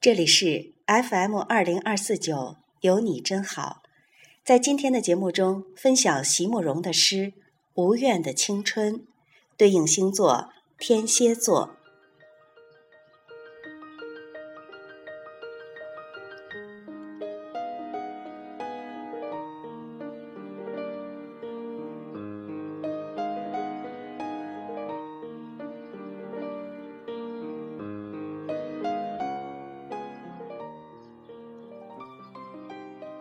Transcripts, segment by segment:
这里是 FM 二零二四九，有你真好。在今天的节目中，分享席慕容的诗《无怨的青春》，对应星座天蝎座。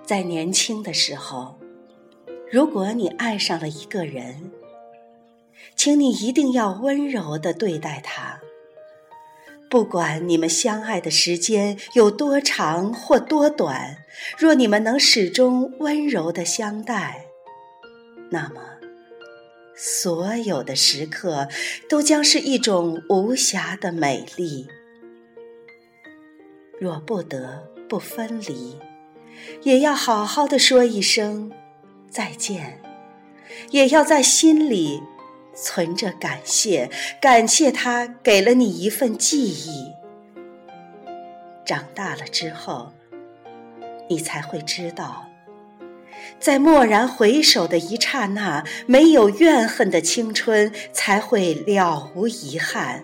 在年轻的时候，如果你爱上了一个人，请你一定要温柔的对待他。不管你们相爱的时间有多长或多短，若你们能始终温柔的相待，那么所有的时刻都将是一种无瑕的美丽。若不得不分离。也要好好的说一声再见，也要在心里存着感谢，感谢他给了你一份记忆。长大了之后，你才会知道，在蓦然回首的一刹那，没有怨恨的青春才会了无遗憾，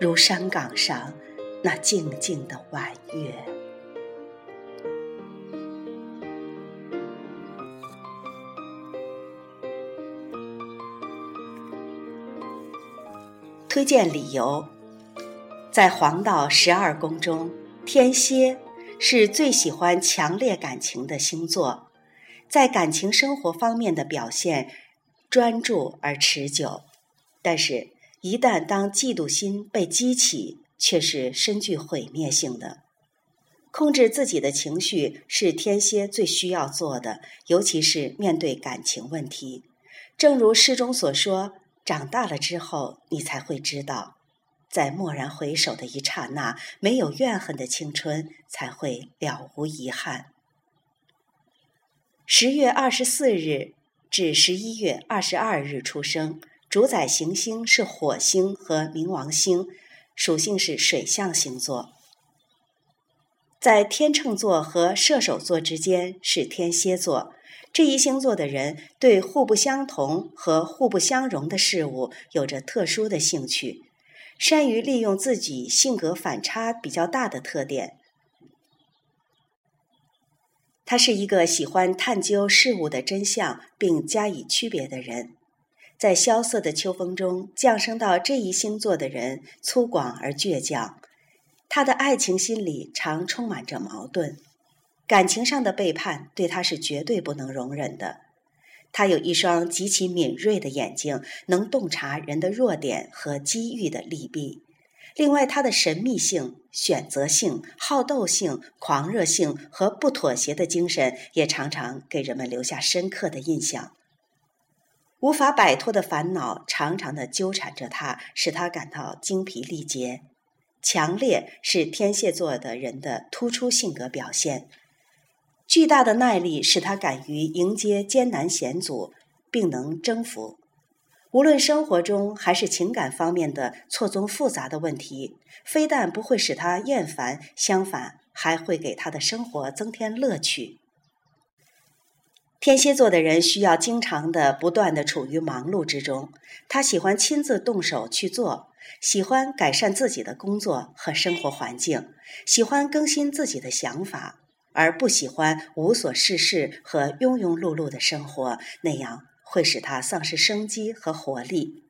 如山岗上那静静的晚月。推荐理由，在黄道十二宫中，天蝎是最喜欢强烈感情的星座，在感情生活方面的表现专注而持久，但是，一旦当嫉妒心被激起，却是深具毁灭性的。控制自己的情绪是天蝎最需要做的，尤其是面对感情问题。正如诗中所说。长大了之后，你才会知道，在蓦然回首的一刹那，没有怨恨的青春才会了无遗憾。十月二十四日至十一月二十二日出生，主宰行星是火星和冥王星，属性是水象星座。在天秤座和射手座之间是天蝎座。这一星座的人对互不相同和互不相容的事物有着特殊的兴趣，善于利用自己性格反差比较大的特点。他是一个喜欢探究事物的真相并加以区别的人。在萧瑟的秋风中降生到这一星座的人粗犷而倔强，他的爱情心里常充满着矛盾。感情上的背叛对他是绝对不能容忍的。他有一双极其敏锐的眼睛，能洞察人的弱点和机遇的利弊。另外，他的神秘性、选择性、好斗性、狂热性和不妥协的精神，也常常给人们留下深刻的印象。无法摆脱的烦恼常常的纠缠着他，使他感到精疲力竭。强烈是天蝎座的人的突出性格表现。巨大的耐力使他敢于迎接艰难险阻，并能征服。无论生活中还是情感方面的错综复杂的问题，非但不会使他厌烦，相反还会给他的生活增添乐趣。天蝎座的人需要经常的、不断的处于忙碌之中。他喜欢亲自动手去做，喜欢改善自己的工作和生活环境，喜欢更新自己的想法。而不喜欢无所事事和庸庸碌碌的生活，那样会使他丧失生机和活力。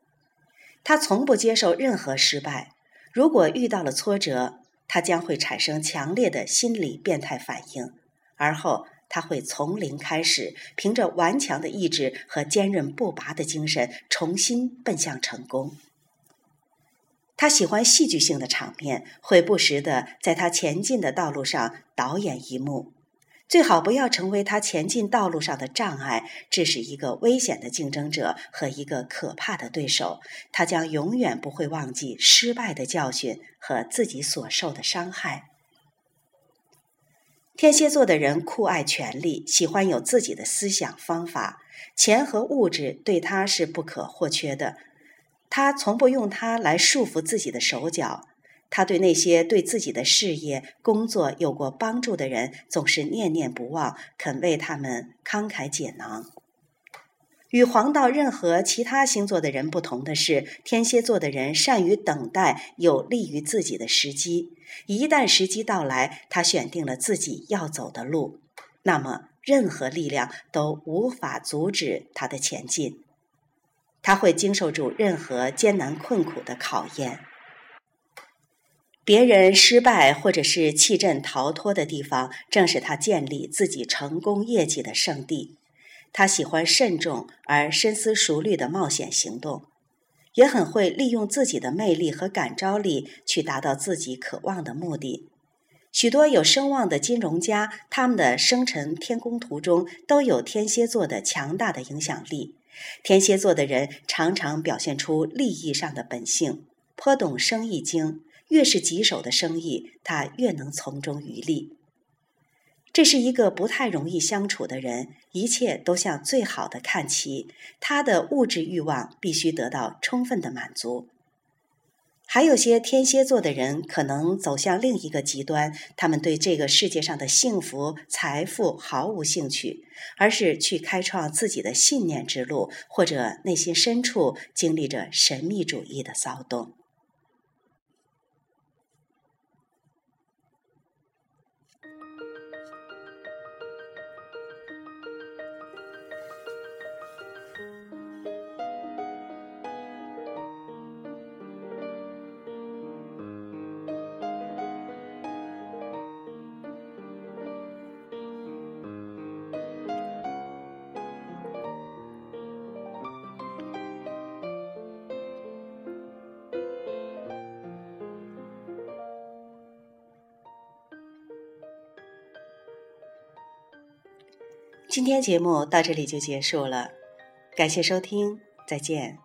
他从不接受任何失败，如果遇到了挫折，他将会产生强烈的心理变态反应，而后他会从零开始，凭着顽强的意志和坚韧不拔的精神，重新奔向成功。他喜欢戏剧性的场面，会不时的在他前进的道路上导演一幕。最好不要成为他前进道路上的障碍，这是一个危险的竞争者和一个可怕的对手。他将永远不会忘记失败的教训和自己所受的伤害。天蝎座的人酷爱权力，喜欢有自己的思想方法，钱和物质对他是不可或缺的。他从不用它来束缚自己的手脚，他对那些对自己的事业、工作有过帮助的人，总是念念不忘，肯为他们慷慨解囊。与黄道任何其他星座的人不同的是，天蝎座的人善于等待有利于自己的时机。一旦时机到来，他选定了自己要走的路，那么任何力量都无法阻止他的前进。他会经受住任何艰难困苦的考验。别人失败或者是弃阵逃脱的地方，正是他建立自己成功业绩的圣地。他喜欢慎重而深思熟虑的冒险行动，也很会利用自己的魅力和感召力去达到自己渴望的目的。许多有声望的金融家，他们的生辰天宫图中都有天蝎座的强大的影响力。天蝎座的人常常表现出利益上的本性，颇懂生意经。越是棘手的生意，他越能从中渔利。这是一个不太容易相处的人，一切都向最好的看齐。他的物质欲望必须得到充分的满足。还有些天蝎座的人可能走向另一个极端，他们对这个世界上的幸福、财富毫无兴趣，而是去开创自己的信念之路，或者内心深处经历着神秘主义的骚动。今天节目到这里就结束了，感谢收听，再见。